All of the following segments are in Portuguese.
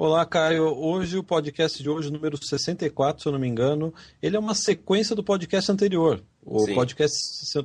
Olá, Caio. Hoje o podcast de hoje, número 64, se eu não me engano, ele é uma sequência do podcast anterior. O Sim. podcast,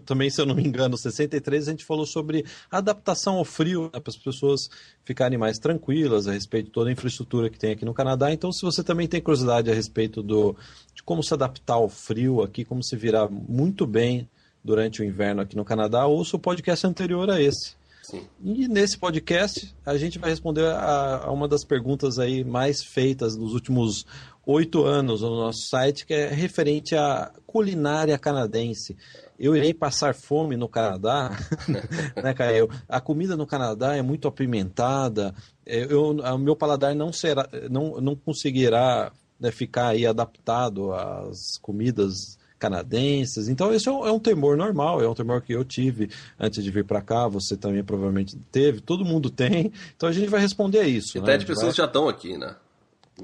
também, se eu não me engano, 63, a gente falou sobre adaptação ao frio, né, para as pessoas ficarem mais tranquilas a respeito de toda a infraestrutura que tem aqui no Canadá. Então, se você também tem curiosidade a respeito do, de como se adaptar ao frio aqui, como se virar muito bem durante o inverno aqui no Canadá, ouça o podcast anterior a esse. Sim. E nesse podcast a gente vai responder a, a, uma das perguntas aí mais feitas nos últimos oito anos no nosso site, que é referente à culinária canadense. Eu irei passar fome no Canadá, né, Caio? A comida no Canadá é muito apimentada. Eu, o meu paladar não será, não, não conseguirá né, ficar aí adaptado às comidas canadenses. Então, isso é um, é um, temor normal, é um temor que eu tive antes de vir para cá, você também provavelmente teve, todo mundo tem. Então, a gente vai responder a isso. E né? até de pessoas vai... que já estão aqui, né?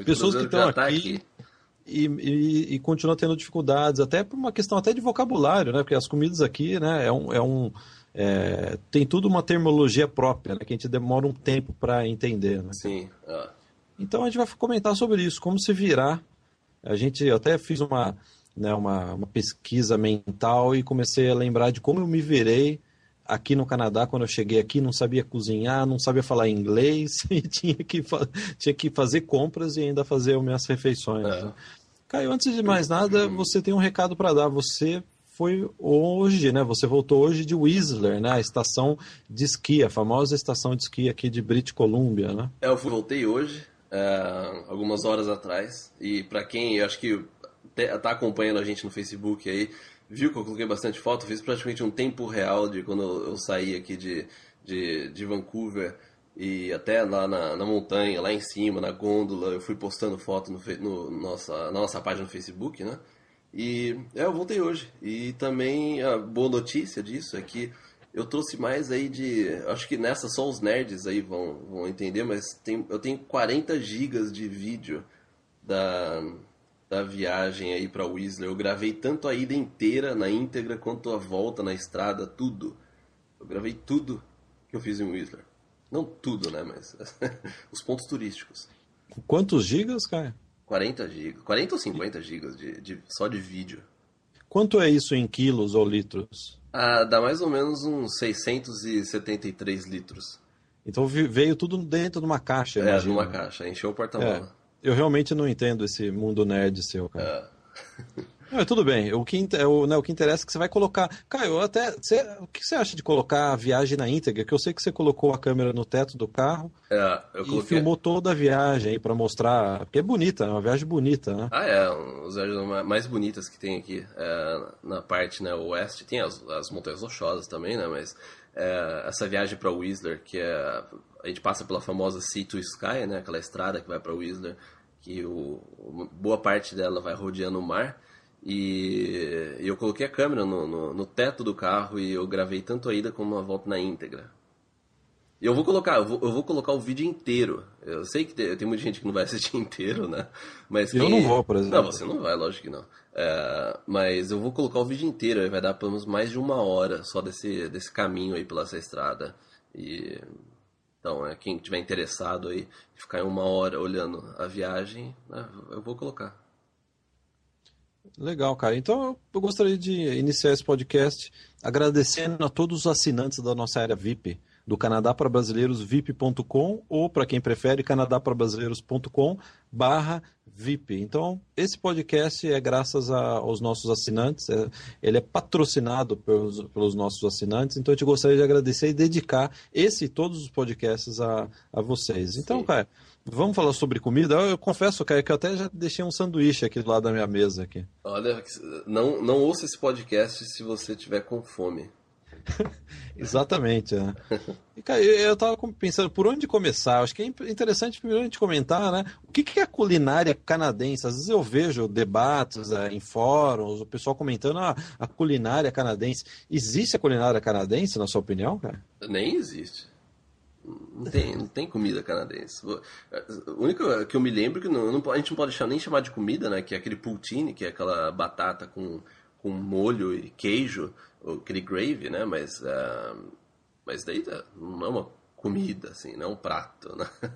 pessoas que estão tá aqui, aqui. E, e, e continuam tendo dificuldades, até por uma questão até de vocabulário, né? Porque as comidas aqui, né, é um. É um é, tem tudo uma terminologia própria, né, que a gente demora um tempo para entender. Né? Sim. Ah. Então a gente vai comentar sobre isso, como se virar. A gente até fiz uma, né, uma, uma pesquisa mental e comecei a lembrar de como eu me virei aqui no Canadá, quando eu cheguei aqui, não sabia cozinhar, não sabia falar inglês e tinha que, tinha que fazer compras e ainda fazer as minhas refeições. É. Né? Caio, antes de mais nada, você tem um recado para dar. Você foi hoje, né? Você voltou hoje de Whistler, né? A estação de esqui, a famosa estação de esqui aqui de British Columbia, né? É, eu voltei hoje, é, algumas horas atrás. E para quem, eu acho que tá acompanhando a gente no Facebook aí, viu que eu coloquei bastante foto, fiz praticamente um tempo real de quando eu saí aqui de, de, de Vancouver e até lá na, na, montanha, lá em cima, na gôndola, eu fui postando foto no, no nossa, na nossa página no Facebook, né? E é, eu voltei hoje. E também a boa notícia disso é que eu trouxe mais aí de. Acho que nessa só os nerds aí vão, vão entender, mas tem, eu tenho 40 gigas de vídeo da, da viagem aí para Whistler. Eu gravei tanto a ida inteira na íntegra quanto a volta na estrada, tudo. Eu gravei tudo que eu fiz em Whistler. Não tudo, né, mas os pontos turísticos. Quantos gigas, cara? 40 gigas. 40 ou 50 gigas de, de, só de vídeo. Quanto é isso em quilos ou litros? Ah, dá mais ou menos uns 673 litros. Então veio tudo dentro de uma caixa, É, numa caixa. Encheu o porta-mala. É. Eu realmente não entendo esse mundo nerd seu, cara. É. Não, tudo bem. O que, o, né, o que interessa é que você vai colocar. Caio, até. Você, o que você acha de colocar a viagem na íntegra? Que eu sei que você colocou a câmera no teto do carro é, e coloquei... filmou toda a viagem aí para mostrar. Porque é bonita, é uma viagem bonita, né? Ah, é. As viagens mais bonitas que tem aqui é, na parte né, oeste. Tem as, as Montanhas Rochosas também, né? Mas é, essa viagem para Whistler, que é a gente passa pela famosa Sea to Sky, né? Aquela estrada que vai para Whistler, que o, boa parte dela vai rodeando o mar. E eu coloquei a câmera no, no, no, teto do carro e eu gravei tanto a ida como a volta na íntegra. E eu vou colocar, eu vou, eu vou colocar o vídeo inteiro. Eu sei que tem, tem, muita gente que não vai assistir inteiro, né? Mas quem... Eu não vou, por exemplo. Não, você não vai, lógico que não. É, mas eu vou colocar o vídeo inteiro, vai dar pelo menos mais de uma hora só desse, desse caminho aí pela essa estrada. E então, é, quem tiver interessado aí, ficar uma hora olhando a viagem, né, eu vou colocar. Legal, cara. Então eu gostaria de iniciar esse podcast agradecendo a todos os assinantes da nossa área VIP do Canadá para Brasileiros VIP.com ou para quem prefere canadaprabrasileiros.com barra VIP. Então, esse podcast é graças a, aos nossos assinantes, é, ele é patrocinado pelos, pelos, nossos assinantes, então eu te gostaria de agradecer e dedicar esse e todos os podcasts a, a vocês. Então, Sim. cara, vamos falar sobre comida? Eu, eu confesso, cara, que eu até já deixei um sanduíche aqui do lado da minha mesa aqui. Olha, não, não ouça esse podcast se você tiver com fome. Exatamente. Né? E, cara, eu estava pensando por onde começar. Acho que é interessante primeiro a gente comentar, né? O que, que é a culinária canadense? Às vezes eu vejo debates é, em fóruns, o pessoal comentando ah, a culinária canadense. Existe a culinária canadense, na sua opinião, cara? Nem existe. Não tem, não tem comida canadense. O único que eu me lembro que não, não, a gente não pode deixar, nem chamar de comida, né? Que é aquele poutine, que é aquela batata com, com molho e queijo aquele gravy, né? Mas, uh, mas daí tá, não é uma comida, assim, não é um prato, né?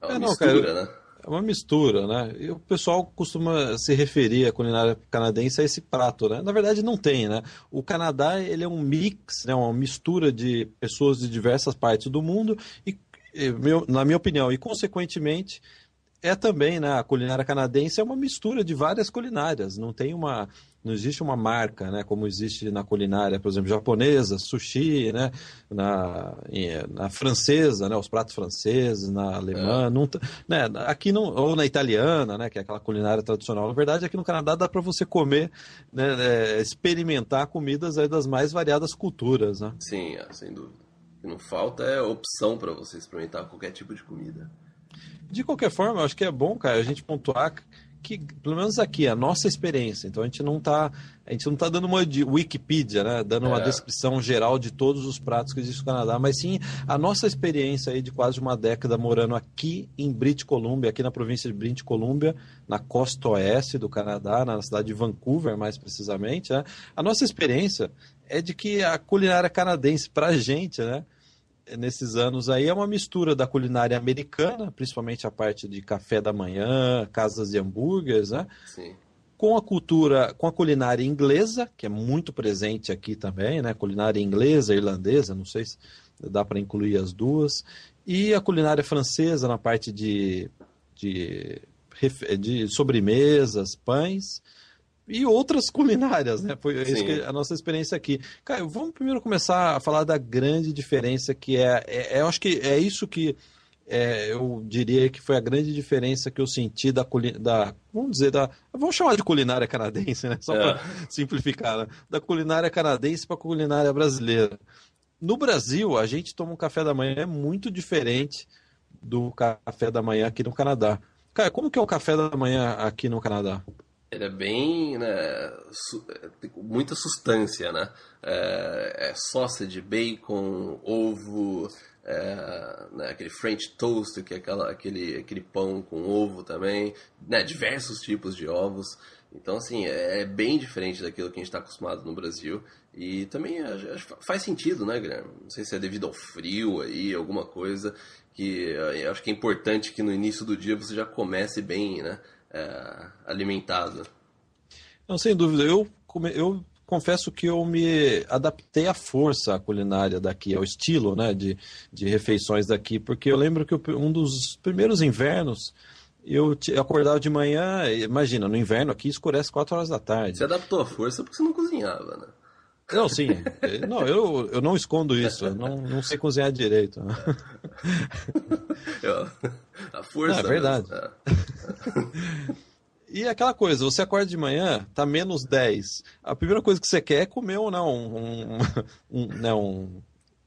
É uma é, mistura, não, né? É uma mistura, né? E o pessoal costuma se referir à culinária canadense a esse prato, né? Na verdade não tem, né? O Canadá, ele é um mix, né? uma mistura de pessoas de diversas partes do mundo e, na minha opinião, e consequentemente é também, né? A culinária canadense é uma mistura de várias culinárias, não tem uma não existe uma marca, né, como existe na culinária, por exemplo, japonesa, sushi, né, na, na francesa, né, os pratos franceses, na alemã, é. não, né, aqui não, ou na italiana, né, que é aquela culinária tradicional. Na verdade, aqui no Canadá dá para você comer, né, é, experimentar comidas das mais variadas culturas, né? Sim, é, sem dúvida. O que não falta é opção para você experimentar qualquer tipo de comida. De qualquer forma, eu acho que é bom, cara, a gente pontuar que, pelo menos aqui, a nossa experiência. Então a gente não está a gente não tá dando uma de Wikipedia, né? Dando uma é. descrição geral de todos os pratos que existem no Canadá, mas sim a nossa experiência aí de quase uma década morando aqui em British Columbia, aqui na província de British Columbia, na costa oeste do Canadá, na cidade de Vancouver, mais precisamente, né? A nossa experiência é de que a culinária canadense, pra gente, né? Nesses anos aí é uma mistura da culinária americana, principalmente a parte de café da manhã, casas de hambúrgueres, né? Sim. Com a cultura, com a culinária inglesa, que é muito presente aqui também, né? Culinária inglesa, irlandesa, não sei se dá para incluir as duas. E a culinária francesa na parte de, de, de sobremesas, pães e outras culinárias, né? Foi a nossa experiência aqui. Caio, vamos primeiro começar a falar da grande diferença que é, é, é eu acho que é isso que é, eu diria que foi a grande diferença que eu senti da, da vamos dizer, da, vamos chamar de culinária canadense, né? Só para é. simplificar, né? da culinária canadense para a culinária brasileira. No Brasil, a gente toma um café da manhã muito diferente do café da manhã aqui no Canadá. Cara, como que é o café da manhã aqui no Canadá? Ele é bem, né, su muita substância, né? É, é sausage, bacon, ovo, é, né, aquele French toast, que é aquela, aquele, aquele pão com ovo também, né, diversos tipos de ovos. Então, assim, é, é bem diferente daquilo que a gente está acostumado no Brasil. E também faz sentido, né, Guilherme? Não sei se é devido ao frio aí, alguma coisa que acho que é importante que no início do dia você já comece bem, né? É, alimentado. Não, sem dúvida. Eu, eu confesso que eu me adaptei à força à culinária daqui, ao estilo né, de, de refeições daqui, porque eu lembro que um dos primeiros invernos eu acordava de manhã, imagina, no inverno aqui escurece 4 horas da tarde. Você adaptou à força porque você não cozinhava, né? Não, sim. Não, eu, eu não escondo isso. Eu não, não sei cozinhar direito. A força. Não, é verdade. É. E aquela coisa, você acorda de manhã, tá menos 10. A primeira coisa que você quer é comer ou não um, um, um, né, um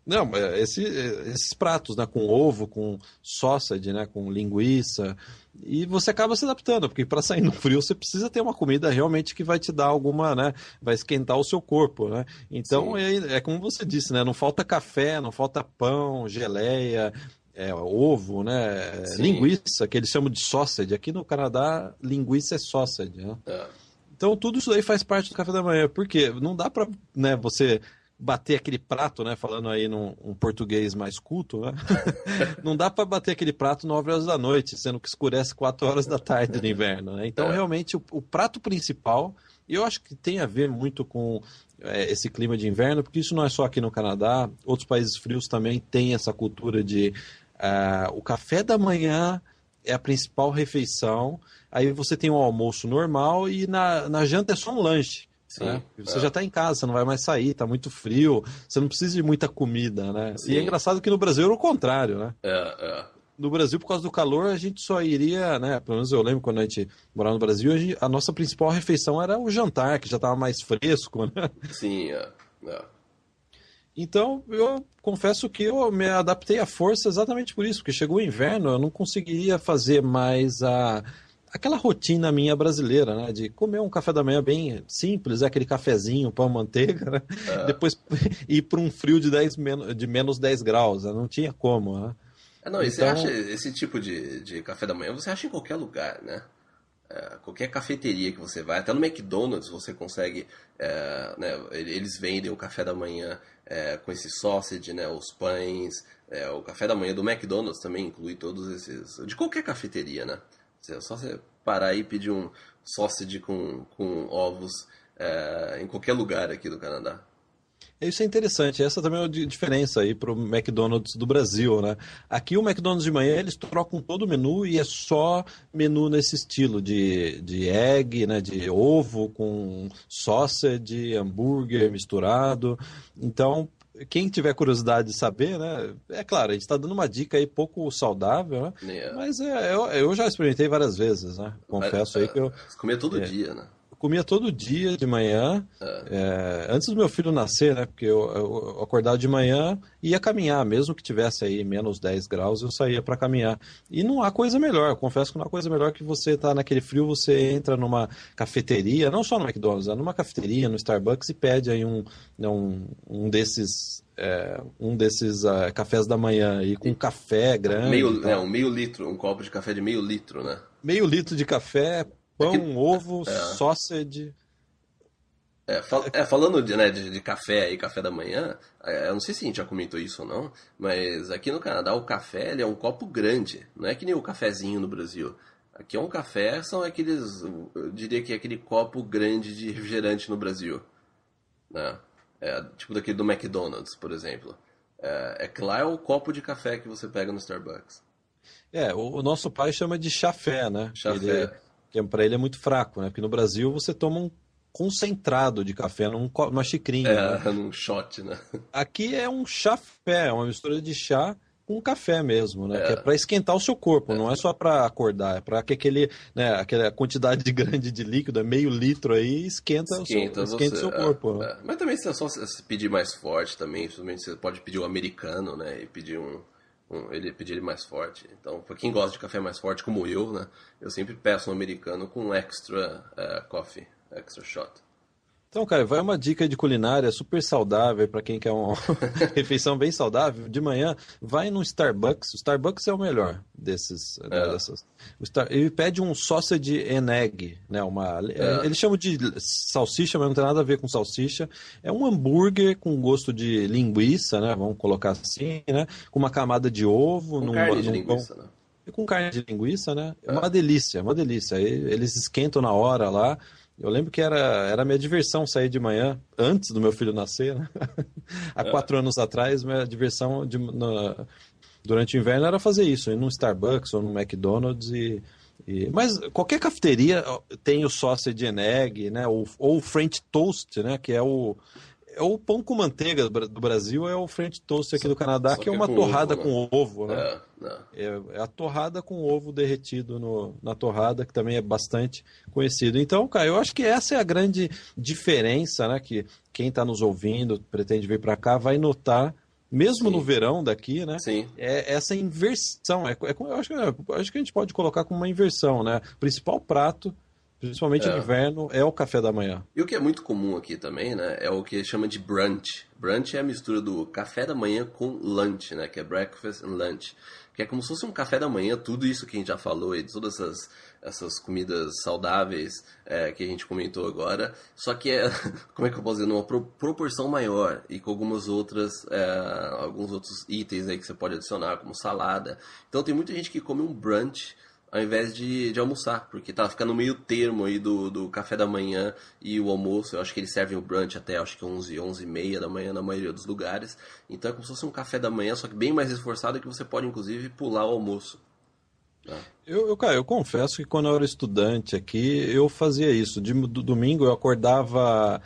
não, esse, esses pratos, né, com ovo, com sausage, né, com linguiça, e você acaba se adaptando, porque para sair no frio você precisa ter uma comida realmente que vai te dar alguma, né, vai esquentar o seu corpo, né? Então é, é, como você disse, né, não falta café, não falta pão, geleia, é, ovo, né, Sim. linguiça, que eles chamam de sausage. Aqui no Canadá, linguiça é sausage, né? É. Então tudo isso aí faz parte do café da manhã, porque não dá para, né, você bater aquele prato, né? Falando aí num um português mais culto, né? não dá para bater aquele prato 9 horas da noite, sendo que escurece 4 horas da tarde no inverno, né? Então, é. realmente, o, o, prato principal, e eu acho que tem a ver muito com é, esse clima de inverno, porque isso não é só aqui no Canadá, outros países frios também têm essa cultura de uh, o café da manhã é a principal refeição, aí você tem o almoço normal e na, na janta é só um lanche. Sim, né? Você é. já está em casa, você não vai mais sair, está muito frio, você não precisa de muita comida, né? Sim. E é engraçado que no Brasil era o contrário, né? É, é. No Brasil, por causa do calor, a gente só iria, né? Pelo menos eu lembro quando a gente morava no Brasil, a, gente, a nossa principal refeição era o jantar, que já estava mais fresco, né? Sim, é. é. Então, eu confesso que eu me adaptei à força exatamente por isso, porque chegou o inverno, eu não conseguiria fazer mais a aquela rotina minha brasileira, né? De comer um café da manhã bem simples, aquele cafezinho, pão, manteiga, né? É. Depois ir para um frio de, 10, de menos 10 graus, né? não tinha como, né? É, não, e então... você acha esse tipo de, de café da manhã, você acha em qualquer lugar, né? É, qualquer cafeteria que você vai, até no McDonald's você consegue, é, né, eles vendem o café da manhã é, com esse sausage, né, os pães, é, o café da manhã do McDonald's também inclui todos esses, de qualquer cafeteria, né? É só você parar e pedir um sausage com, com ovos é, em qualquer lugar aqui do Canadá. Isso é interessante. Essa também é a diferença aí para o McDonald's do Brasil, né? Aqui o McDonald's de manhã eles trocam todo o menu e é só menu nesse estilo de, de egg, né? De ovo com sausage, hambúrguer misturado. Então quem tiver curiosidade de saber, né? É claro, a gente está dando uma dica aí pouco saudável, né? Yeah. Mas é, eu, eu, já experimentei várias vezes, né? Confesso aí que eu. Comia todo é, dia, né? Comia todo dia de manhã, é. É, antes do meu filho nascer, né? Porque eu, eu, acordava de manhã e ia caminhar, mesmo que tivesse aí menos 10 graus, eu saía para caminhar. E não há coisa melhor, confesso que não há coisa melhor que você estar tá naquele frio, você entra numa cafeteria, não só no McDonald's, numa cafeteria, no Starbucks e pede aí um, né, um, um desses é, um desses uh, cafés da manhã aí com café grande. Meio, é, um meio litro, um copo de café de meio litro, né? Meio litro de café, Pão, é que, ovo, é, sausage. É, fal, é, falando de, né, de, de, café e café da manhã, é, eu não sei se a gente já comentou isso ou não, mas aqui no Canadá o café é um copo grande, não é que nem o cafezinho no Brasil. Aqui é um café, são aqueles, eu diria que é aquele copo grande de refrigerante no Brasil. Né? É, tipo daquele do McDonald's, por exemplo. É, é que lá é o copo de café que você pega no Starbucks. É, o, o nosso pai chama de chafé, né? Chafé. Ele, que para ele é muito fraco, né? Porque no Brasil você toma um concentrado de café num, numa xicrinha. É, né? num shot, né? Aqui é um chafé, é uma mistura de chá com café mesmo, né? É. Que é para esquentar o seu corpo, é. não é só para acordar, é para que aquele, né, aquela quantidade grande de líquido, é meio litro aí, esquenta, esquenta o seu, esquenta seu corpo. Né? É. Mas também se é só se pedir mais forte também, você pode pedir o um americano, né? E pedir um ele pedir ele mais forte. Então, para quem gosta de café mais forte, como eu, né, eu sempre peço um americano com extra uh, coffee, extra shot. Então, cara, vai uma dica de culinária super saudável para quem quer uma refeição bem saudável. De manhã, vai no Starbucks. O Starbucks é o melhor desses. Né, é. dessas. Star... Ele pede um sausage and egg, né? Uma... É. Eles chamam de salsicha, mas não tem nada a ver com salsicha. É um hambúrguer com gosto de linguiça, né? Vamos colocar assim, né? Com uma camada de ovo. Com num, carne num de linguiça, né? Com carne de linguiça, né? É uma delícia, uma delícia. Eles esquentam na hora lá. Eu lembro que era, era minha diversão sair de manhã, antes do meu filho nascer, né? Há é. quatro anos atrás, minha diversão de, na, durante o inverno era fazer isso, ir num Starbucks ou num McDonald's e, e, mas qualquer cafeteria tem o sausage and egg, né? Ou, ou o French toast, né? Que é o é o pão com manteiga do Brasil é o French toast aqui do Canadá, que, que, é uma torrada ovo, né? com ovo, né? É, é. é, a torrada com ovo derretido no, na torrada, que também é bastante conhecido. Então, cara, eu acho que essa é a grande diferença, né? Que quem está nos ouvindo, pretende vir para cá, vai notar mesmo Sim. no verão daqui, né? Sim. É essa inversão. É, é, eu acho, acho que a gente pode colocar como uma inversão, né? O principal prato Principalmente é. no inverno, é o café da manhã. E o que é muito comum aqui também, né, é o que chama de brunch. Brunch é a mistura do café da manhã com lunch, né, que é breakfast and lunch. Que é como se fosse um café da manhã, tudo isso que a gente já falou e todas essas, essas comidas saudáveis é, que a gente comentou agora. Só que é, como é que eu posso dizer, numa proporção maior e com algumas outras, é, alguns outros itens aí que você pode adicionar, como salada. Então tem muita gente que come um brunch ao invés de, de almoçar, porque tá ficando meio termo aí do, do café da manhã e o almoço. Eu acho que eles servem o brunch até acho que 11, 11 e meia da manhã na maioria dos lugares. Então é como se fosse um café da manhã, só que bem mais esforçado que você pode inclusive pular o almoço. Né? Eu, eu, cara, eu confesso que quando eu era estudante aqui, eu fazia isso. De do, domingo eu acordava.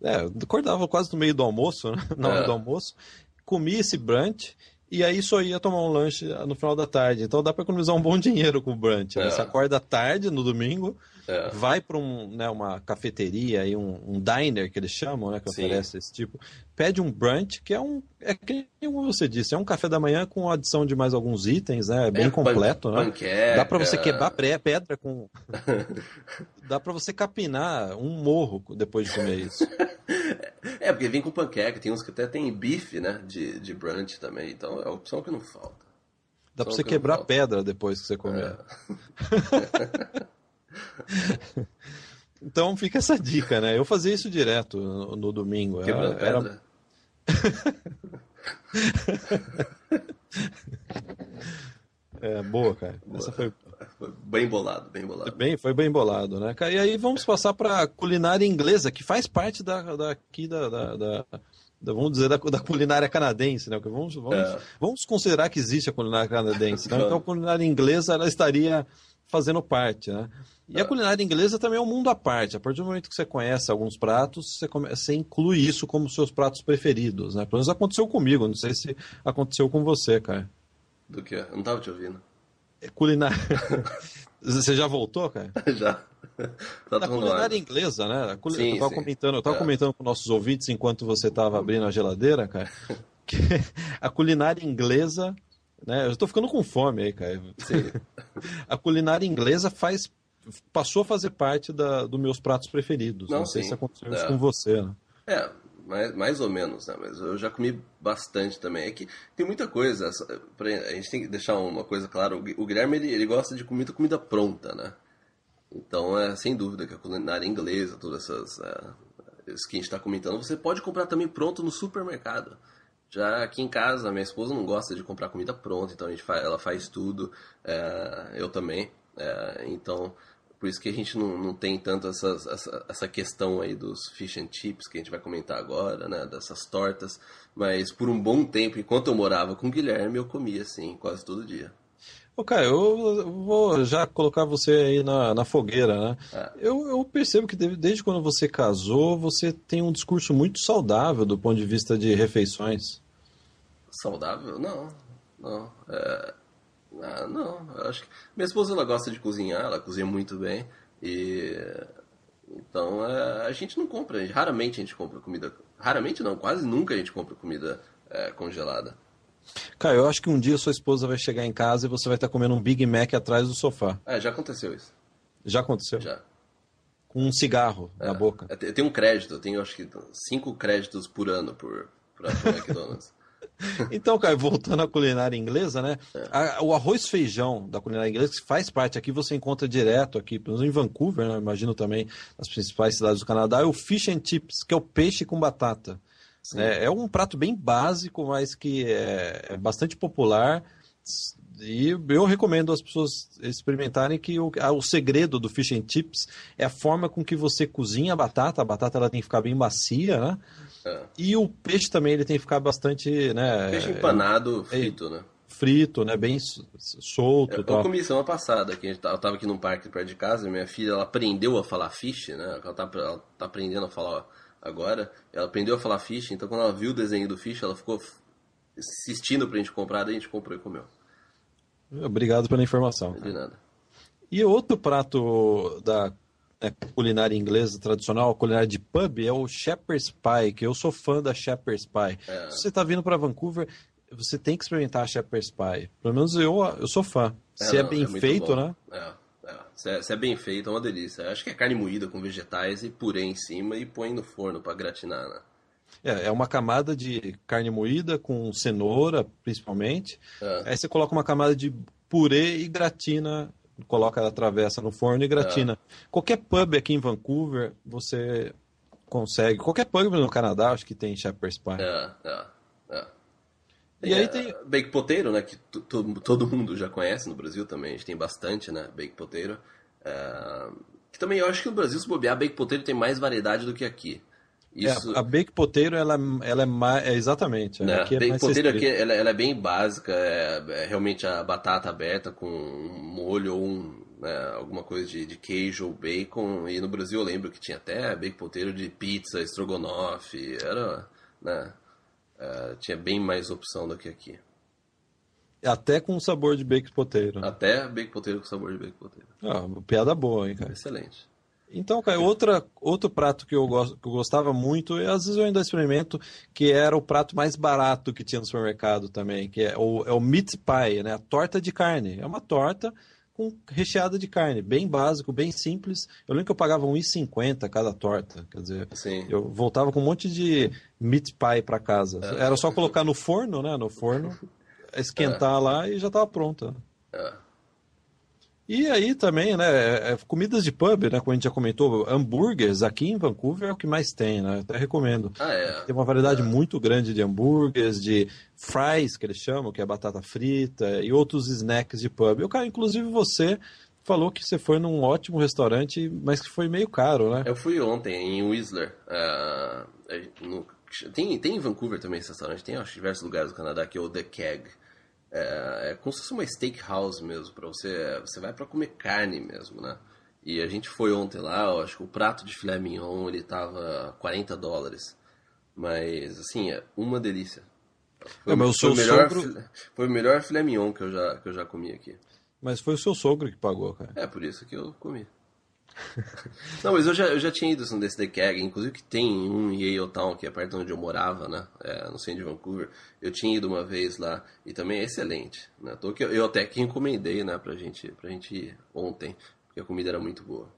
É, acordava quase no meio do almoço, né? na hora é. do almoço, comia esse brunch e aí só ia tomar um lanche no final da tarde. Então dá para economizar um bom dinheiro com o brunch. Né? É. Você acorda tarde no domingo, é. vai para um, né, uma cafeteria e um, um, diner que eles chamam, né, que Sim. oferece esse tipo, pede um brunch que é um é que como você disse, é um café da manhã com adição de mais alguns itens, né, é bem é, completo, pan, né? Panqueca. Dá para você quebrar pedra com dá para você capinar um morro depois de comer isso. é porque vem com panqueca, tem uns que até tem bife, né, de, de brunch também, então é a opção que não falta. Dá para você quebrar pedra depois que você comer. É. então fica essa dica, né? Eu fazia isso direto no, no domingo. Quebrando era, pedra? Era... é, boa, cara. Boa. Essa foi... foi... bem bolado, bem bolado. Bem, foi bem bolado, né? E aí vamos passar para culinária inglesa, que faz parte da, daqui da, da, da vamos dizer, da, da, culinária canadense, né? Vamos, vamos, é. vamos considerar que existe a culinária canadense. Né? Então a culinária inglesa ela estaria fazendo parte, né? E a culinária inglesa também é um mundo à parte. A partir do momento que você conhece alguns pratos, você, come... você inclui isso como seus pratos preferidos, né? Pelo menos aconteceu comigo, não sei se aconteceu com você, cara. Do que? Eu não tava te ouvindo. É culinária. você já voltou, cara? já. Tá Na culinária inglesa, né? Cul... Sim, eu tava, sim. Comentando, eu tava é. comentando com nossos ouvintes enquanto você tava abrindo a geladeira, cara, que a culinária inglesa né? Eu estou ficando com fome aí, cara. a culinária inglesa faz passou a fazer parte da, dos meus pratos preferidos. Não, Não sei se aconteceu isso é. com você. Né? É, mais, mais ou menos, né? Mas eu já comi bastante também. É que tem muita coisa. A gente tem que deixar uma coisa clara. O Guilherme ele, ele gosta de comida, comida pronta, né? Então é sem dúvida que a culinária inglesa, todas essas é, isso que a gente está comentando, você pode comprar também pronto no supermercado. Já aqui em casa, minha esposa não gosta de comprar comida pronta, então a gente faz, ela faz tudo, é, eu também. É, então, por isso que a gente não, não tem tanto essas, essa, essa questão aí dos fish and chips que a gente vai comentar agora, né? Dessas tortas. Mas por um bom tempo, enquanto eu morava com o Guilherme, eu comia assim, quase todo dia. Ô, cara, eu vou já colocar você aí na, na fogueira, né? É. Eu, eu, percebo que desde quando você casou, você tem um discurso muito saudável do ponto de vista de refeições. Saudável? Não, não. É... Ah, não, eu acho que... Minha esposa, ela gosta de cozinhar, ela cozinha muito bem, e... Então, é... a gente não compra, raramente a gente compra comida... Raramente não, quase nunca a gente compra comida é, congelada. Cara, eu acho que um dia sua esposa vai chegar em casa e você vai estar comendo um Big Mac atrás do sofá. É, já aconteceu isso. Já aconteceu? Já. Com um cigarro é, na boca. É, eu tenho um crédito, eu tenho acho que cinco créditos por ano por, por McDonald's. então, cara, voltando à culinária inglesa, né? É. A, o arroz feijão da culinária inglesa, que faz parte aqui, você encontra direto aqui, pelo menos em Vancouver, né? imagino também nas principais cidades do Canadá, é o fish and chips, que é o peixe com batata. É, é, um prato bem básico, mas que é, é, bastante popular. E eu recomendo as pessoas experimentarem que o, o segredo do fish and chips é a forma com que você cozinha a batata. A batata ela tem que ficar bem macia, né? É. E o peixe também ele tem que ficar bastante, né? Peixe empanado, é, frito, né? Frito, né? Bem solto. Eu, eu comi semana passada, que eu tava aqui num parque perto de casa, minha filha ela aprendeu a falar fish, né? Ela tá, ela tá aprendendo a falar agora. Ela aprendeu a falar fish, então quando ela viu o desenho do fish, ela ficou insistindo pra gente comprar, daí a gente comprou e comeu. Obrigado pela informação. De nada. E outro prato da né, culinária inglesa tradicional, a culinária de pub, é o Shepherd's Pie, que eu sou fã da Shepherd's Pie. É. Se você está vindo para Vancouver, você tem que experimentar a Shepherd's Pie. Pelo menos eu, eu sou fã. É, Se é, bem é feito, bom. né? É. Se é, se é, bem feito, é uma delícia. Acho que é carne moída com vegetais e purê em cima e põe no forno para gratinar, né? É, é uma camada de carne moída com cenoura, principalmente. É. Aí você coloca uma camada de purê e gratina, coloca a travessa no forno e gratina. É. Qualquer pub aqui em Vancouver, você consegue. Qualquer pub no Canadá, acho que tem shepherd's pie. É, é, é. E, aí tem... Bake potato, né? Que todo mundo já conhece no Brasil também. A gente tem bastante, né? Bake potato. É... Que também eu acho que no Brasil, se bobear, bake potato tem mais variedade do que aqui. É, Isso... É, a bake potato, ela, ela é mais... É, exatamente. Né? Aqui é bake potato aqui, ela, ela, é bem básica. É, é, realmente a batata aberta com um molho ou um, né, alguma coisa de, de, queijo ou bacon. E no Brasil eu lembro que tinha até bake potato de pizza, estrogonofe. Era... Né? Uh, tinha bem mais opção do que aqui. Até com sabor de bacon poteiro. Até bacon poteiro com sabor de bacon poteiro. Ah, piada boa, hein, cara. Excelente. Então, cara, outra, outro prato que eu, gosto, que eu gostava muito, e às vezes eu ainda experimento, que era o prato mais barato que tinha no supermercado também, que é o, é o meat pie, né? A torta de carne. É uma torta com recheada de carne, bem básico, bem simples. Eu lembro que eu pagava R$1,50 cada torta. Quer dizer, Sim. eu voltava com um monte de meat pie para casa. É. Era só colocar no forno, né? No forno, esquentar é. lá e já estava pronta. É. E aí também, né, é, é, comidas de pub, né, como a gente já comentou, hambúrgueres aqui em Vancouver é o que mais tem, né, até recomendo. Ah, é. Tem uma variedade é. muito grande de hambúrgueres, de fries, que eles chamam, que é batata frita, e outros snacks de pub. Eu, cara, inclusive você falou que você foi num ótimo restaurante, mas que foi meio caro, né? Eu fui ontem em Whistler, uh, no, tem, tem em Vancouver também esse restaurante, tem acho, diversos lugares do Canadá, que é o The Keg. É, é como se fosse uma steakhouse mesmo, para você. Você vai para comer carne mesmo, né? E a gente foi ontem lá, eu acho que o prato de filé mignon ele tava 40 dólares. Mas, assim, é uma delícia. Foi, é, mas o seu foi, melhor, sogro... foi o melhor filé mignon que eu, já, que eu já comi aqui. Mas foi o seu sogro que pagou, cara. É, por isso que eu comi. Não, mas eu já, eu já tinha ido nesse The Keg, inclusive que tem um em Yale Town, que é perto de onde eu morava, né? É, no centro de Vancouver. Eu tinha ido uma vez lá e também é excelente. Né? Eu, eu até que encomendei, né, pra gente, pra gente ir ontem, porque a comida era muito boa.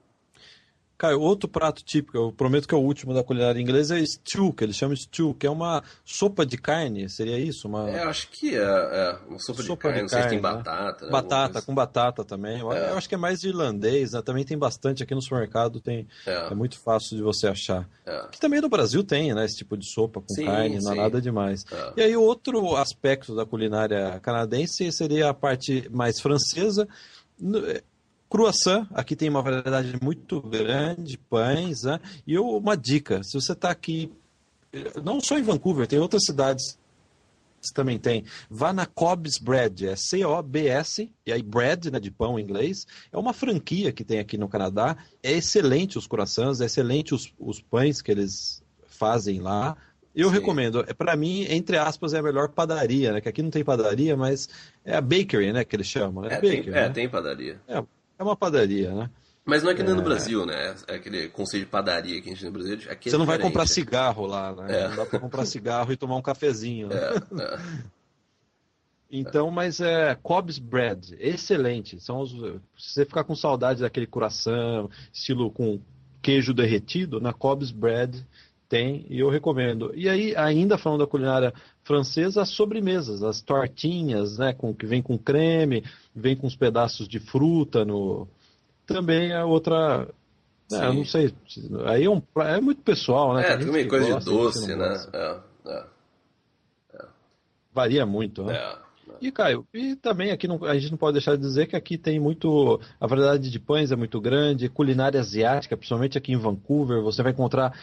Outro prato típico, eu prometo que é o último da culinária inglesa, é stew, que eles chamam de stew, que é uma sopa de carne, seria isso? Uma... É, acho que é, é uma sopa, sopa de carne, de não sei se tem né? batata. Né? Batata, com batata também. É. Eu acho que é mais irlandês, né? Também tem bastante aqui no supermercado, tem, é, é muito fácil de você achar. É. Que também no Brasil tem, né? Esse tipo de sopa com sim, carne, não é nada demais. É. E aí outro aspecto da culinária canadense seria a parte mais francesa, Croissant, aqui tem uma variedade muito grande, pães, né? E uma dica, se você está aqui, não só em Vancouver, tem outras cidades que também tem, vá na Cobb's Bread, é C-O-B-S, e aí bread, né, de pão em inglês, é uma franquia que tem aqui no Canadá, é excelente os croissants, é excelente os, os pães que eles fazem lá, eu Sim. recomendo. É para mim, entre aspas, é a melhor padaria, né? Que aqui não tem padaria, mas é a bakery, né? Que eles chamam. É, é, bakery, tem, né? é tem padaria. É, é uma padaria, né? Mas não é que nem é... no Brasil, né? É aquele conceito de padaria que a gente tem no Brasil. Aqui é Você não vai comprar cigarro lá, né? É. Não dá para comprar cigarro e tomar um cafezinho. Né? É, é. Então, mas é Cobb's Bread, excelente. São os, se você ficar com saudade daquele coração, estilo com queijo derretido, na Cobb's Bread tem e eu recomendo. E aí, ainda falando da culinária francesa, as sobremesas, as tortinhas, né, com, que vem com creme, vem com os pedaços de fruta no. Também é outra. É, eu não sei. Aí é, um, é muito pessoal, né? É, também coisa gosta, de doce, né? É, é, é. Varia muito, né? É. E, Caio, e também aqui não, a gente não pode deixar de dizer que aqui tem muito. A variedade de pães é muito grande, culinária asiática, principalmente aqui em Vancouver, você vai encontrar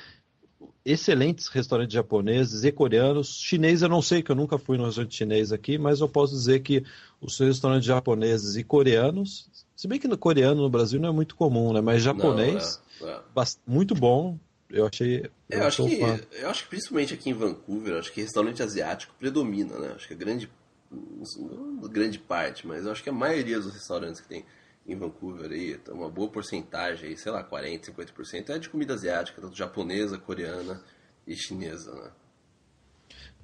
excelentes restaurantes japoneses e coreanos. Chinês eu não sei, que eu nunca fui no restaurante chinês aqui, mas eu posso dizer que os restaurantes japoneses e coreanos, se bem que no coreano no Brasil não é muito comum, né? Mas japonês, não, é, é. muito bom. Eu achei. Eu, eu acho que, eu acho que principalmente aqui em Vancouver, acho que restaurante asiático predomina, né? Acho que a grande, grande parte, mas eu acho que a maioria dos restaurantes que tem em Vancouver aí, tá uma boa porcentagem, sei lá, 40, 50% é de comida asiática, tanto japonesa, coreana e chinesa, né?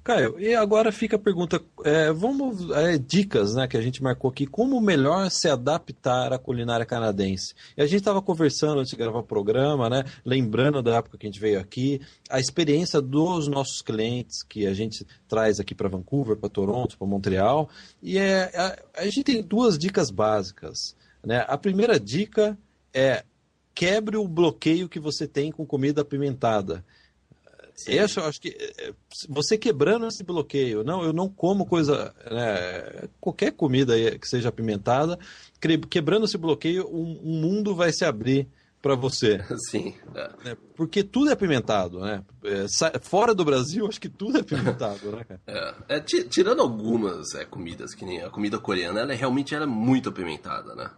Caio, e agora fica a pergunta, é, vamos, é, dicas né, que a gente marcou aqui, como melhor se adaptar à culinária canadense? E a gente estava conversando antes de gravar o programa, né, lembrando da época que a gente veio aqui, a experiência dos nossos clientes que a gente traz aqui para Vancouver, para Toronto, para Montreal, e é, a, a gente tem duas dicas básicas. Né? A primeira dica é quebre o bloqueio que você tem com comida apimentada. Essa, eu acho que é, você quebrando esse bloqueio, não, eu não como coisa, né, qualquer comida que seja apimentada, quebrando esse bloqueio, um, um mundo vai se abrir para você. Sim. É. Né, porque tudo é apimentado, né? É, fora do Brasil, acho que tudo é apimentado, né, cara? É, é tirando algumas é, comidas, que nem a comida coreana, ela realmente era muito apimentada, né?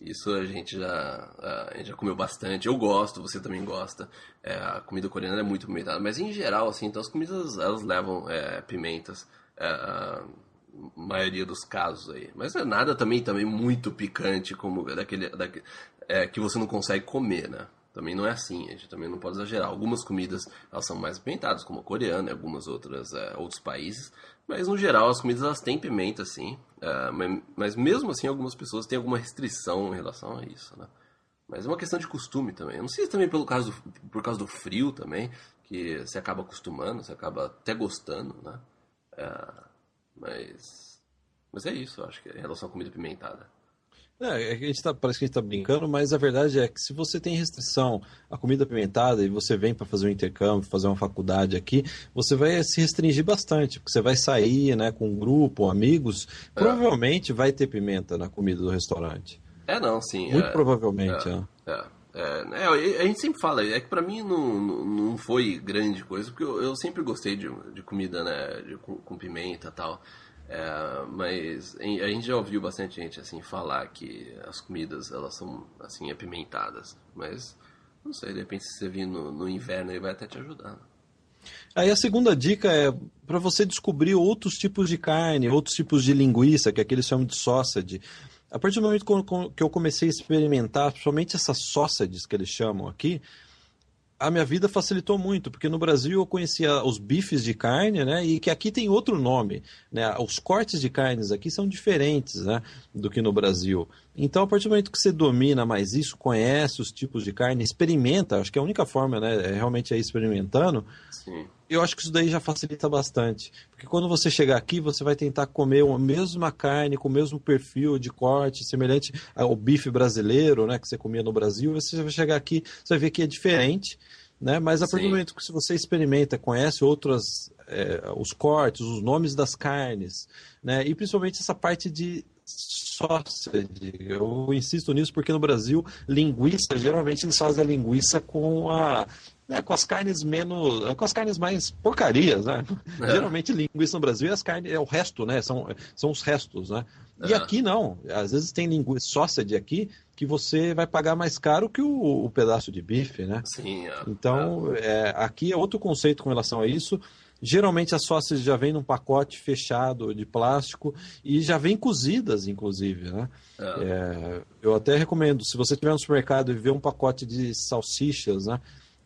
Isso a gente já, a gente já comeu bastante. Eu gosto, você também gosta. É, a comida coreana é muito pimentada. Mas em geral, assim, então as comidas elas levam é, pimentas. É, maioria dos casos aí. Mas é nada também, também muito picante, como daquele, daquele é, que você não consegue comer, né? Também não é assim, a gente também não pode exagerar. Algumas comidas elas são mais pimentadas, como a coreana e algumas outras é, outros países, mas no geral as comidas elas têm pimenta, sim. É, mas, mas, mesmo assim algumas pessoas têm alguma restrição em relação a isso, né? Mas é uma questão de costume também. Eu não sei se também pelo caso do, por causa do frio também, que você acaba acostumando, você acaba até gostando, né? É, mas, mas é isso, eu acho que é em relação à comida pimentada. É, é a gente tá, parece que a gente está brincando, mas a verdade é que se você tem restrição à comida apimentada e você vem para fazer um intercâmbio, fazer uma faculdade aqui, você vai se restringir bastante, porque você vai sair né, com um grupo, amigos, é. provavelmente vai ter pimenta na comida do restaurante. É, não, sim. Muito é, provavelmente, é. é. É, é, a gente sempre fala, é que pra mim não, não foi grande coisa, porque eu, eu sempre gostei de, de comida, né, de, com, com pimenta e tal. É, mas a gente já ouviu bastante gente assim falar que as comidas elas são assim apimentadas, mas não sei, de repente se você vir no, no inverno ele vai até te ajudar. Aí a segunda dica é para você descobrir outros tipos de carne, outros tipos de linguiça, que é aqueles chamam de sausage. A partir do momento que eu comecei a experimentar, principalmente essas sausages que eles chamam aqui, a minha vida facilitou muito, porque no Brasil eu conhecia os bifes de carne, né? E que aqui tem outro nome, né? Os cortes de carnes aqui são diferentes, né? Do que no Brasil. Então, a partir do momento que você domina mais isso, conhece os tipos de carne, experimenta, acho que a única forma, né? É realmente é experimentando. Sim. Eu acho que isso daí já facilita bastante. Porque quando você chegar aqui, você vai tentar comer a mesma carne, com o mesmo perfil de corte, semelhante ao bife brasileiro, né? Que você comia no Brasil. Você vai chegar aqui, você vai ver que é diferente né? Mas a partir do momento que você experimenta, conhece outras, é, os cortes, os nomes das carnes, né? E principalmente essa parte de sausage. Eu insisto nisso porque no Brasil, linguiça, geralmente eles fazem a linguiça com a né, com as carnes menos. com as carnes mais porcarias, né? É. Geralmente linguiça no Brasil é as carnes, é o resto, né? São, são os restos, né? E é. aqui não. Às vezes tem linguiça sausage aqui que você vai pagar mais caro que o, o pedaço de bife, né? Sim. É. Então, é, aqui é outro conceito com relação a isso. Geralmente as sócias já vêm num pacote fechado de plástico e já vêm cozidas, inclusive, né? É. É, eu até recomendo, se você estiver no supermercado e ver um pacote de salsichas, né?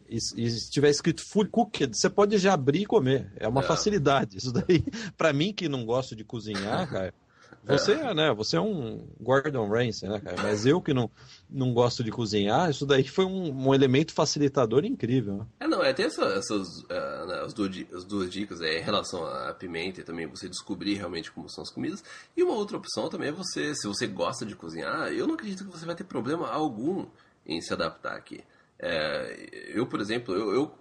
E, e estiver escrito full cooked, você pode já abrir e comer. É uma é. facilidade. Isso daí, para mim que não gosto de cozinhar, cara, você é, né? Você é um Gordon Ramsay, né, cara? Mas eu que não, não gosto de cozinhar, isso daí foi um, um elemento facilitador incrível. Né? É, não, é tem essa, essas uh, né, as, duas, as duas dicas é, em relação à pimenta e também você descobrir realmente como são as comidas. E uma outra opção também é você, se você gosta de cozinhar, eu não acredito que você vai ter problema algum em se adaptar aqui. É, eu, por exemplo, eu, eu,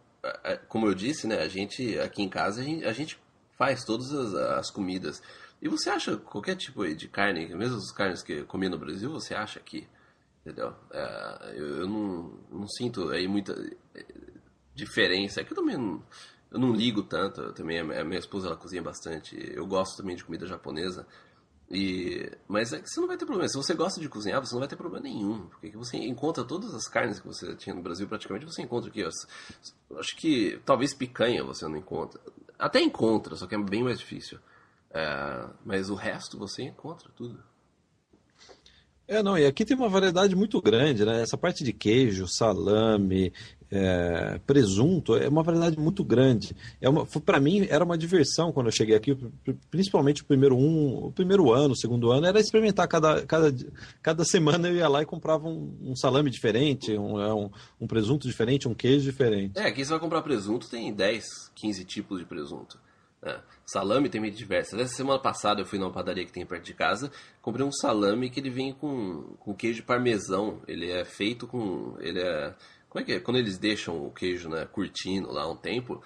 como eu disse, né, a gente aqui em casa a gente, a gente faz todas as, as comidas. E você acha qualquer tipo de carne, mesmo as carnes que eu no Brasil, você acha aqui, entendeu? É, eu, eu não, não, sinto aí muita é, diferença. É que eu também não, eu não ligo tanto. Também a minha esposa ela cozinha bastante. Eu gosto também de comida japonesa. E, mas é que você não vai ter problema. Se você gosta de cozinhar, você não vai ter problema nenhum. Porque você encontra todas as carnes que você tinha no Brasil, praticamente você encontra aqui. Acho que talvez picanha você não encontra. Até encontra, só que é bem mais difícil. É, mas o resto você encontra tudo. É, não, e aqui tem uma variedade muito grande, né? Essa parte de queijo, salame, é, presunto, é uma variedade muito grande. É para mim era uma diversão quando eu cheguei aqui, principalmente o primeiro um, o primeiro ano, o segundo ano, era experimentar cada, cada, cada semana eu ia lá e comprava um, um salame diferente, um, é, um, um presunto diferente, um queijo diferente. É, aqui você vai comprar presunto, tem 10, 15 tipos de presunto. É. Salame tem meio diversas. Essa semana passada eu fui numa padaria que tem perto de casa, comprei um salame que ele vem com, com queijo parmesão. Ele é feito com. Ele é. Como é que é? Quando eles deixam o queijo né, curtindo lá um tempo,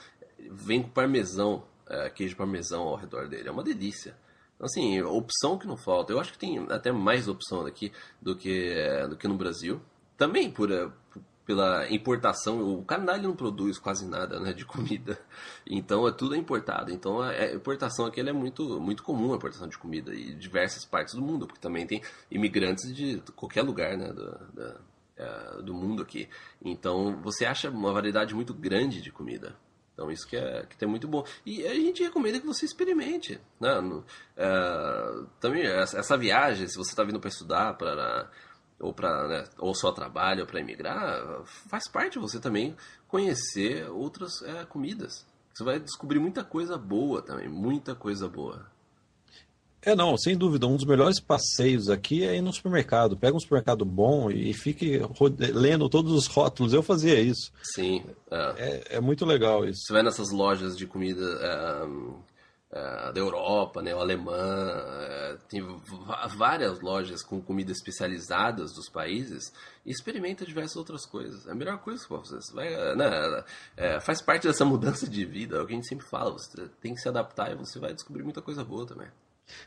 vem com parmesão, é, queijo parmesão ao redor dele. É uma delícia. Então, assim, opção que não falta. Eu acho que tem até mais opção aqui do que, do que no Brasil. Também por, é, pela importação. O Canadá não produz quase nada né, de comida, então é tudo importado. Então a, importação aqui é muito, muito comum, a importação de comida e diversas partes do mundo, porque também tem imigrantes de qualquer lugar né, do, da, é, do mundo aqui. Então você acha uma variedade muito grande de comida. Então isso que é, que é muito bom. E a gente recomenda que você experimente. Né? No, é, também essa viagem, se você está vindo para estudar, para ou para né, ou só trabalho ou para emigrar, faz parte você também conhecer outras é, comidas. Você vai descobrir muita coisa boa também, muita coisa boa. É, não, sem dúvida. Um dos melhores passeios aqui é ir no supermercado. Pega um supermercado bom e fique lendo todos os rótulos. Eu fazia isso. Sim. É, é, é muito legal isso. Você vai nessas lojas de comida é, é, da Europa, né, o alemã, é, tem várias lojas com comida especializadas dos países e experimenta diversas outras coisas. É a melhor coisa que você vai, né, é, faz parte dessa mudança de vida. É o que a gente sempre fala. Você tem que se adaptar e você vai descobrir muita coisa boa também.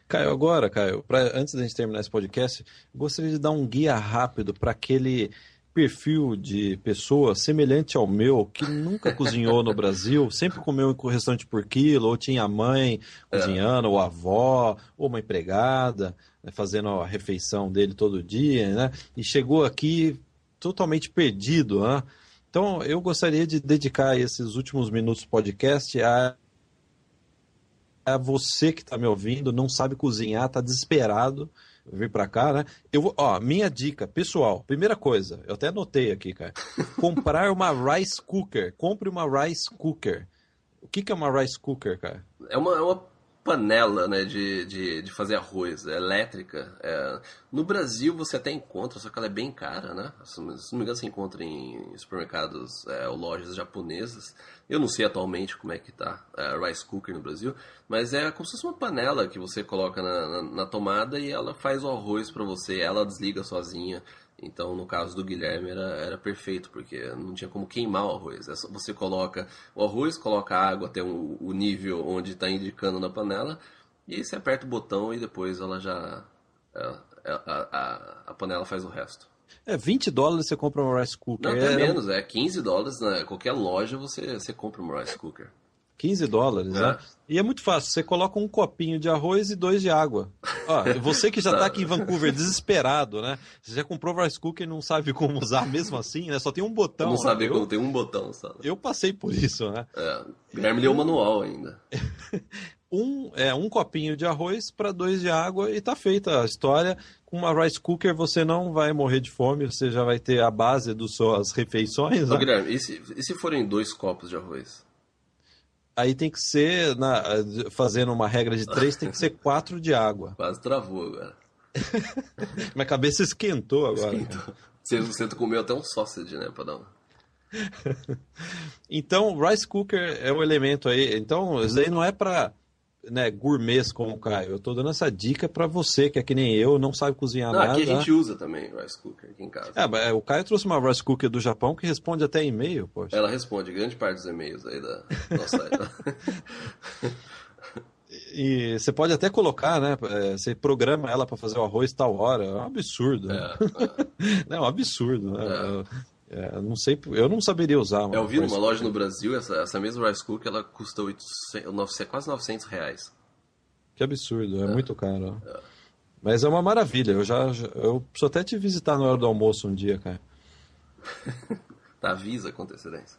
Caio, agora, Caio, pra, antes da gente terminar esse podcast, gostaria de dar um guia rápido para aquele perfil de pessoa semelhante ao meu, que nunca cozinhou no Brasil, sempre comeu em restaurante por quilo, ou tinha a mãe cozinhando, é. ou a avó, ou uma empregada, né, fazendo a refeição dele todo dia, né? E chegou aqui totalmente perdido, né? Então, eu gostaria de dedicar esses últimos minutos do podcast a é você que está me ouvindo, não sabe cozinhar, está desesperado, vir para cá, né? Eu vou, ó, minha dica, pessoal, primeira coisa, eu até anotei aqui, cara. Comprar uma rice cooker. Compre uma rice cooker. O que, que é uma rice cooker, cara? É uma, é uma panela né, de, de, de fazer arroz, é elétrica. É, no Brasil você até encontra, só que ela é bem cara, né? Se não me engano, você encontra em supermercados é, ou lojas japonesas. Eu não sei atualmente como é que tá é, rice cooker no Brasil, mas é como se fosse uma panela que você coloca na, na, na tomada e ela faz o arroz para você, ela desliga sozinha. Então, no caso do Guilherme, era, era perfeito, porque não tinha como queimar o arroz. É você coloca o arroz, coloca a água até o, o nível onde está indicando na panela, e aí você aperta o botão e depois ela já. A, é, é, a, a, a panela faz o resto. É, 20 dólares você compra um rice cooker. Não, até é... menos, é 15 dólares. Né? Qualquer loja você, você compra um rice cooker. 15 dólares, é. né? E é muito fácil, você coloca um copinho de arroz e dois de água. Ó, você que já está aqui em Vancouver desesperado, né? Você já comprou rice cooker e não sabe como usar mesmo assim, né? Só tem um botão. não né? sabe como, tem um botão só. Eu passei por isso, né? É, Guilherme leu o manual ainda. um, é, um copinho de arroz para dois de água e tá feita a história. Com uma rice cooker você não vai morrer de fome, você já vai ter a base das suas refeições. Ô, né? Guilherme, e se, e se forem dois copos de arroz? Aí tem que ser, na, fazendo uma regra de três, tem que ser quatro de água. Quase travou agora. Minha cabeça esquentou agora. Esquentou. Você, você comeu até um sausage, né, pra dar uma... então, rice cooker é o elemento aí. Então, isso aí não é para né, gourmets como o Caio. Eu tô dando essa dica para você, que é que nem eu, não sabe cozinhar não, nada. Aqui a gente usa também rice cooker aqui em casa. É, o Caio trouxe uma rice cooker do Japão que responde até e-mail, poxa. Ela responde grande parte dos e-mails aí da nossa. E você pode até colocar, né? É, você programa ela para fazer o arroz tal hora. É um absurdo. Né? É, é. é um absurdo. Né? É. É, não sei, eu não saberia usar. Eu vi numa loja no Brasil, essa, essa mesma rice cooker, ela custa 800, quase 900 reais. Que absurdo, é, é. muito caro. É. Mas é uma maravilha, eu já, eu preciso até te visitar na hora do almoço um dia, cara. tá, avisa com antecedência.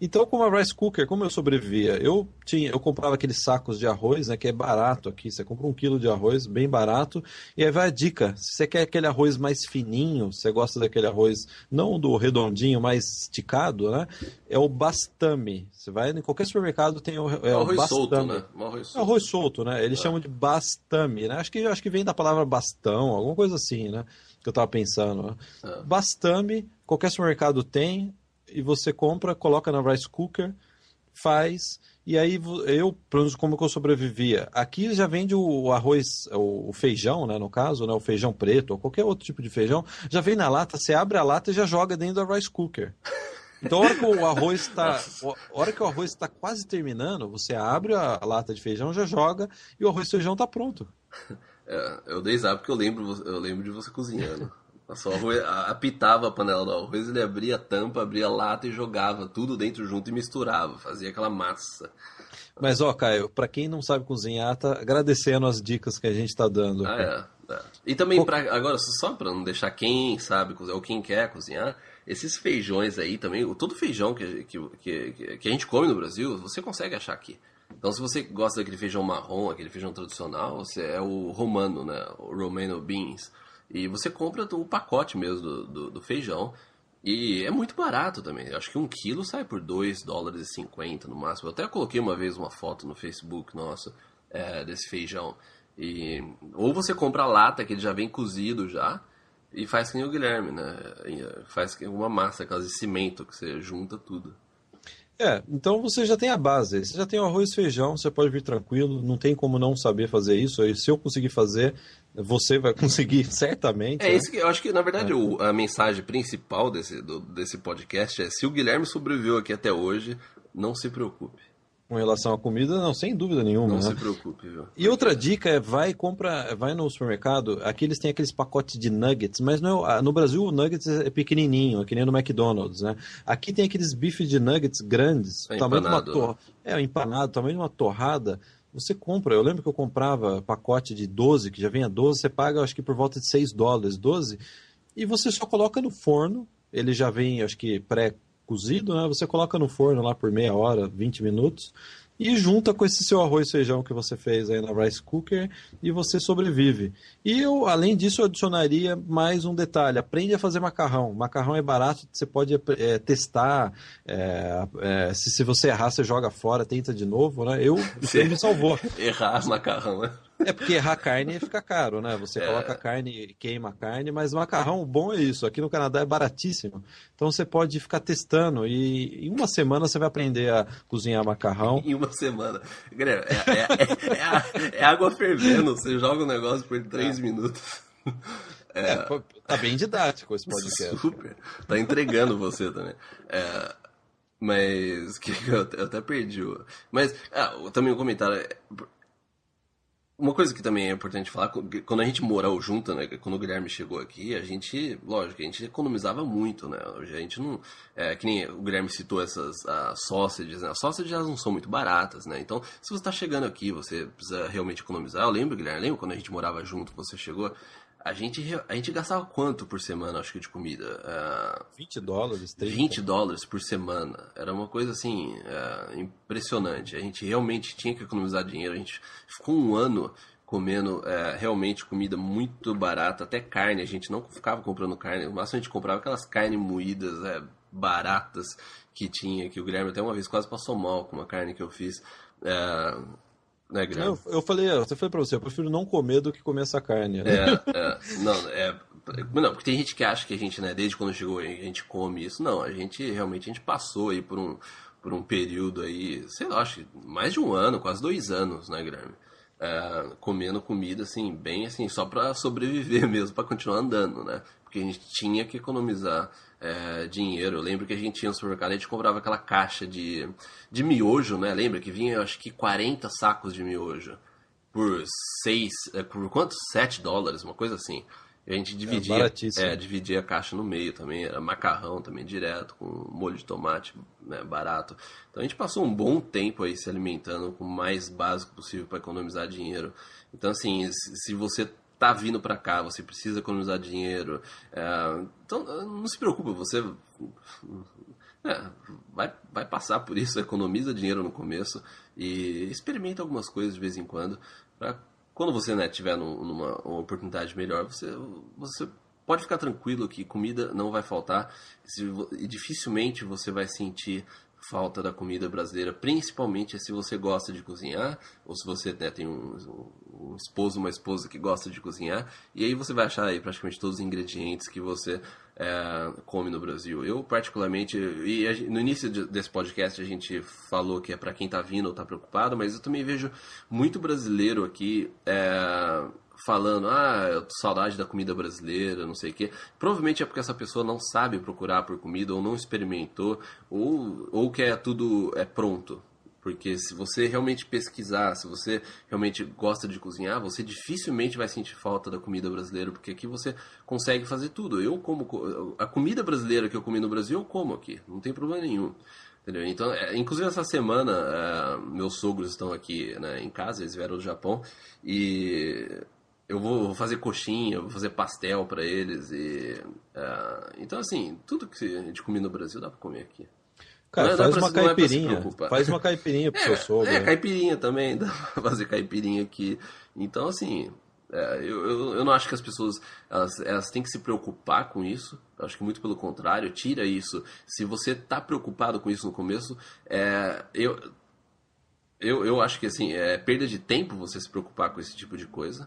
Então, como a rice cooker, como eu sobrevivia? Eu tinha, eu comprava aqueles sacos de arroz, né, que é barato aqui. Você compra um quilo de arroz, bem barato. E aí vai a dica: se você quer aquele arroz mais fininho, você gosta daquele arroz não do redondinho, mais esticado, né? É o bastame. Você vai em qualquer supermercado tem o, é, o arroz bastame. solto, né? arroz solto. É arroz solto, né? Eles é. chamam de bastame, né? Acho que acho que vem da palavra bastão, alguma coisa assim, né? Que eu tava pensando. Né? É. Bastame, qualquer supermercado tem e você compra, coloca na rice cooker, faz, e aí eu, pelo menos como que eu sobrevivia. Aqui já vende o arroz, o feijão, né, no caso, né, o feijão preto, ou qualquer outro tipo de feijão, já vem na lata, você abre a lata e já joga dentro da rice cooker. Então, a hora que o arroz está, hora que o arroz está quase terminando, você abre a lata de feijão, já joga e o arroz e feijão está pronto. É, eu dei zap porque eu lembro, eu lembro de você cozinhando. Só arroz, apitava a panela do arroz, ele abria a tampa, abria a lata e jogava tudo dentro junto e misturava, fazia aquela massa. Mas ó, Caio, para quem não sabe cozinhar, tá agradecendo as dicas que a gente tá dando. Ah, é, é. E também, pra, agora, só para não deixar quem sabe cozinhar ou quem quer cozinhar, esses feijões aí também, todo feijão que, que, que, que a gente come no Brasil, você consegue achar aqui. Então, se você gosta daquele feijão marrom, aquele feijão tradicional, você é o romano, né? O romano beans. E você compra o pacote mesmo do, do, do feijão. E é muito barato também. Eu acho que um quilo sai por 2 dólares e 50 no máximo. Eu até coloquei uma vez uma foto no Facebook nossa é, desse feijão. E, ou você compra a lata, que ele já vem cozido já, e faz nem o Guilherme, né? Faz uma massa, aquelas de cimento, que você junta tudo. É, então você já tem a base, você já tem o arroz e feijão, você pode vir tranquilo, não tem como não saber fazer isso. Se eu conseguir fazer, você vai conseguir certamente. É né? isso que eu acho que, na verdade, é. o, a mensagem principal desse, do, desse podcast é: se o Guilherme sobreviveu aqui até hoje, não se preocupe. Com relação à comida, não, sem dúvida nenhuma. Não né? se preocupe, viu? E outra dica é vai compra, vai no supermercado, aqui eles têm aqueles pacotes de nuggets, mas não, é no Brasil o nuggets é pequenininho, é que nem no McDonald's, né? Aqui tem aqueles bifes de nuggets grandes, é tamanho de uma tor é empanado, tamanho de uma torrada. Você compra, eu lembro que eu comprava pacote de 12, que já vem a 12, você paga acho que por volta de 6 dólares, 12, e você só coloca no forno, ele já vem, acho que pré cozido, né? Você coloca no forno lá por meia hora, 20 minutos, e junta com esse seu arroz e feijão que você fez aí na rice cooker e você sobrevive. E eu, além disso, eu adicionaria mais um detalhe: aprende a fazer macarrão. Macarrão é barato, você pode é, testar. É, é, se, se você errar, você joga fora, tenta de novo, né? Eu, isso me salvou. Errar macarrão, né? É porque errar carne fica caro, né? Você é. coloca carne, queima a carne, mas macarrão bom é isso. Aqui no Canadá é baratíssimo. Então você pode ficar testando e em uma semana você vai aprender a cozinhar macarrão. Em uma semana. É, é, é, é água fervendo, você joga o um negócio por três minutos. É, tá bem didático esse podcast. Super. Tá entregando você também. mas que eu, até perdi. Mas ah, também um comentário uma coisa que também é importante falar, quando a gente morou junto, né, quando o Guilherme chegou aqui, a gente, lógico, a gente economizava muito, né, hoje a gente não, é, que nem o Guilherme citou essas a né, as sausages não são muito baratas, né, então se você está chegando aqui, você precisa realmente economizar, eu lembro, Guilherme, lembra quando a gente morava junto, você chegou, a gente, a gente gastava quanto por semana, acho que, de comida? Uh, 20 dólares, 30. 20 dólares por semana. Era uma coisa, assim, uh, impressionante. A gente realmente tinha que economizar dinheiro. A gente ficou um ano comendo uh, realmente comida muito barata, até carne. A gente não ficava comprando carne. No máximo a gente comprava aquelas carnes moídas, é, baratas que tinha, que o Guilherme até uma vez quase passou mal com uma carne que eu fiz. Né, Guilherme? Eu, eu falei, eu falei pra você, eu prefiro não comer do que comer essa carne. Né? É, é, não, é. Não, porque tem gente que acha que a gente, né, desde quando chegou, a gente come isso. Não, a gente realmente a gente passou aí por um, por um período aí, sei lá, acho que mais de um ano, quase dois anos, né, Guilherme? É, comendo comida assim, bem assim, só para sobreviver mesmo, para continuar andando, né? Porque a gente tinha que economizar é, dinheiro. Eu lembro que a gente ia no supermercado e a gente comprava aquela caixa de, de miojo, né? Lembra que vinha, acho que 40 sacos de miojo por 6, é, por quanto? 7 dólares, uma coisa assim. E a gente dividia, é, dividia a caixa no meio também, era macarrão também direto, com molho de tomate né, barato. Então a gente passou um bom tempo aí se alimentando com o mais básico possível para economizar dinheiro. Então assim, se você tá vindo para cá, você precisa economizar dinheiro. É, então, não se preocupe, você é, vai, vai passar por isso, economiza dinheiro no começo e experimenta algumas coisas de vez em quando. Pra, quando você né, tiver num, numa oportunidade melhor, você, você pode ficar tranquilo que comida não vai faltar e dificilmente você vai sentir falta da comida brasileira, principalmente se você gosta de cozinhar, ou se você né, tem um, um, esposo, uma esposa que gosta de cozinhar, e aí você vai achar aí praticamente todos os ingredientes que você é, come no Brasil. Eu, particularmente, e no início desse podcast a gente falou que é para quem está vindo ou está preocupado, mas eu também vejo muito brasileiro aqui. É, falando, ah, eu tô saudade da comida brasileira, não sei o quê. Provavelmente é porque essa pessoa não sabe procurar por comida, ou não experimentou, ou, ou quer tudo é pronto. Porque se você realmente pesquisar, se você realmente gosta de cozinhar, você dificilmente vai sentir falta da comida brasileira, porque aqui você consegue fazer tudo. Eu como a comida brasileira que eu comi no Brasil, eu como aqui, não tem problema nenhum. Entendeu? Então, é, inclusive essa semana, é, meus sogros estão aqui né, em casa, eles vieram do Japão e eu vou fazer coxinha, vou fazer pastel para eles e uh, então assim tudo que a gente come no Brasil dá para comer aqui. Cara, faz, uma caipirinha, faz uma caipirinha pro é, seu sogro. É, caipirinha também, dá pra fazer caipirinha aqui. Então, assim, é, eu, eu, eu, não acho que as pessoas elas, elas têm que se preocupar com isso. Eu acho que muito pelo contrário, tira isso. Se você está preocupado com isso no começo, é, eu, eu, eu acho que assim, é perda de tempo você se preocupar com esse tipo de coisa.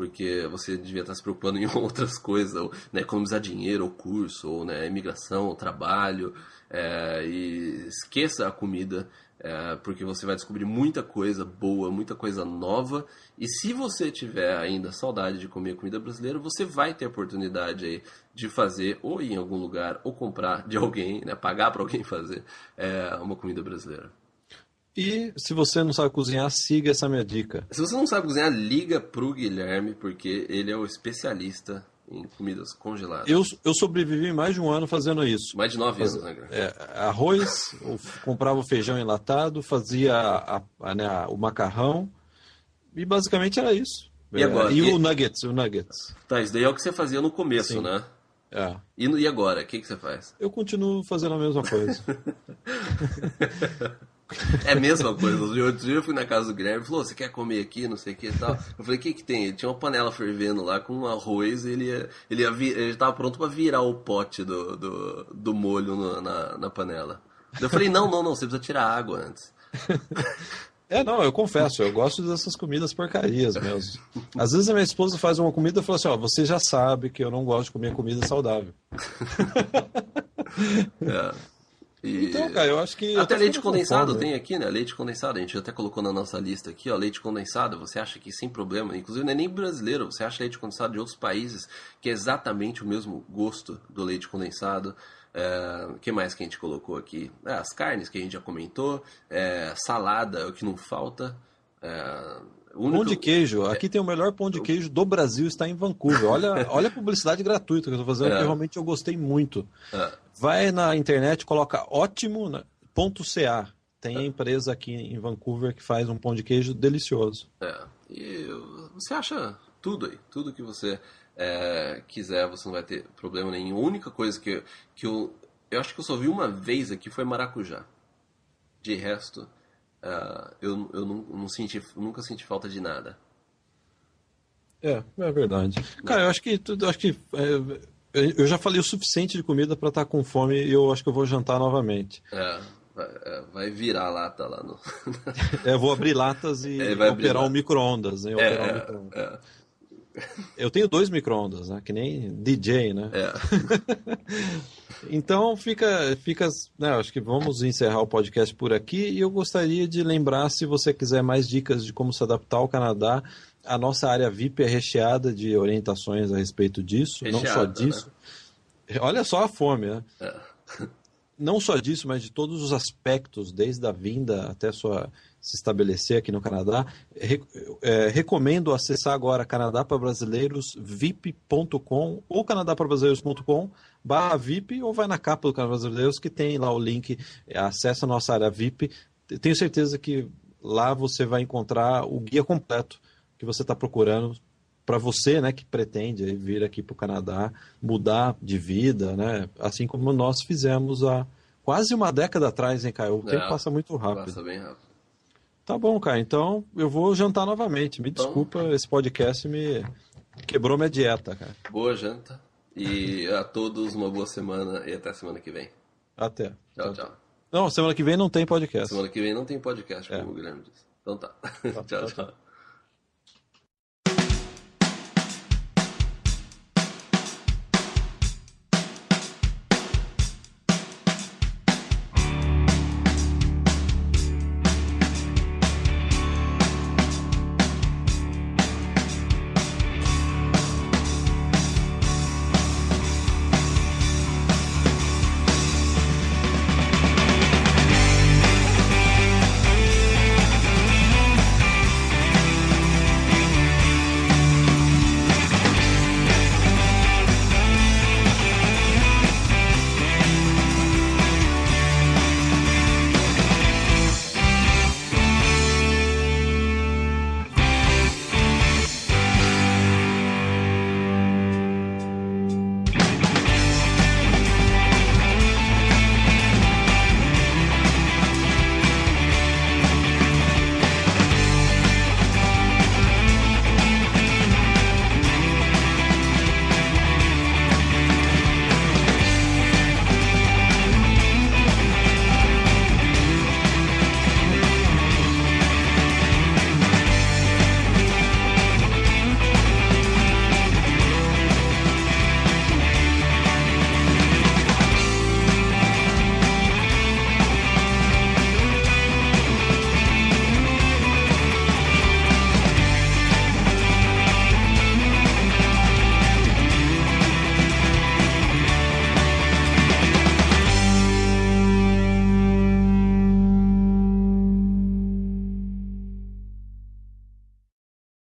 Porque você devia estar se preocupando em outras coisas, ou, né, economizar dinheiro, ou curso, ou né, imigração, ou trabalho. É, e esqueça a comida é, porque você vai descobrir muita coisa boa, muita coisa nova. E se você tiver ainda saudade de comer comida brasileira, você vai ter a oportunidade aí de fazer ou ir em algum lugar ou comprar de alguém, né, pagar para alguém fazer é, uma comida brasileira. E se você não sabe cozinhar, siga essa minha dica. Se você não sabe cozinhar, liga pro Guilherme, porque ele é o especialista em comidas congeladas. Eu, eu sobrevivi mais de um ano fazendo isso. Mais de nove Faz, anos, né, é, Arroz, comprava o feijão enlatado, fazia a, a, né, o macarrão e basicamente era isso. E, agora, é, e, e, o nuggets, o nuggets. Tá, isso daí é o que você fazia no começo, Sim. né? É. E, e agora, o que, que você faz? Eu continuo fazendo a mesma coisa. É a mesma coisa. Outro dia eu fui na casa do Guilherme e falou: Você quer comer aqui? Não sei o que e tal. Eu falei: O que, que tem? Ele tinha uma panela fervendo lá com arroz e ele, ia, ele, ia vir, ele tava pronto para virar o pote do, do, do molho no, na, na panela. Eu falei: Não, não, não, você precisa tirar água antes. É, não, eu confesso, eu gosto dessas comidas porcarias mesmo. Às vezes a minha esposa faz uma comida e fala assim, ó, você já sabe que eu não gosto de comer comida saudável. É. E... Então, cara, eu acho que. Até leite condensado tem aqui, né? Leite condensado, a gente até colocou na nossa lista aqui, ó. Leite condensado, você acha que sem problema, inclusive não é nem brasileiro, você acha leite condensado de outros países que é exatamente o mesmo gosto do leite condensado. O é, que mais que a gente colocou aqui? É, as carnes que a gente já comentou, é, salada, o que não falta. É, Único... Pão de queijo. Aqui tem o melhor pão de queijo do Brasil, está em Vancouver. Olha, olha a publicidade gratuita que eu estou fazendo, é. que realmente eu gostei muito. É. Vai na internet, coloca ótimo né. Tem a empresa aqui em Vancouver que faz um pão de queijo delicioso. É. E você acha tudo aí, tudo que você é, quiser, você não vai ter problema nenhum. A única coisa que, que eu, eu acho que eu só vi uma vez aqui foi maracujá. De resto, uh, eu, eu, não, não senti, nunca senti falta de nada. É, é verdade. Cara, eu acho que, eu acho que é, eu já falei o suficiente de comida para estar tá com fome e eu acho que eu vou jantar novamente. É, vai, é, vai virar lata lá no. é, vou abrir latas e é, operar um micro-ondas. Né? É, um micro é. Eu tenho dois micro-ondas, né? Que nem DJ, né? É. então fica, fica, né? Acho que vamos encerrar o podcast por aqui e eu gostaria de lembrar, se você quiser mais dicas de como se adaptar ao Canadá, a nossa área VIP é recheada de orientações a respeito disso, recheada, não só disso. Né? Olha só a fome, né? É. Não só disso, mas de todos os aspectos, desde a vinda até sua se estabelecer aqui no Canadá. Re, é, recomendo acessar agora Canadá para Brasileiros vip.com ou canadá-para-brasileiros.com barra VIP ou vai na capa do Canadá Brasileiros que tem lá o link, acessa a nossa área VIP. Tenho certeza que lá você vai encontrar o guia completo que você está procurando para você, né, que pretende vir aqui para o Canadá, mudar de vida, né, assim como nós fizemos há quase uma década atrás, hein, Caio? O tempo é, passa muito rápido. Passa bem rápido. Tá bom, cara. Então eu vou jantar novamente. Me então... desculpa, esse podcast me quebrou minha dieta, cara. Boa janta. E a todos uma boa semana e até semana que vem. Até. Tchau, tchau. tchau. Não, semana que vem não tem podcast. Semana que vem não tem podcast, como é. o Guilherme disse. Então tá. tá tchau, tchau. tchau.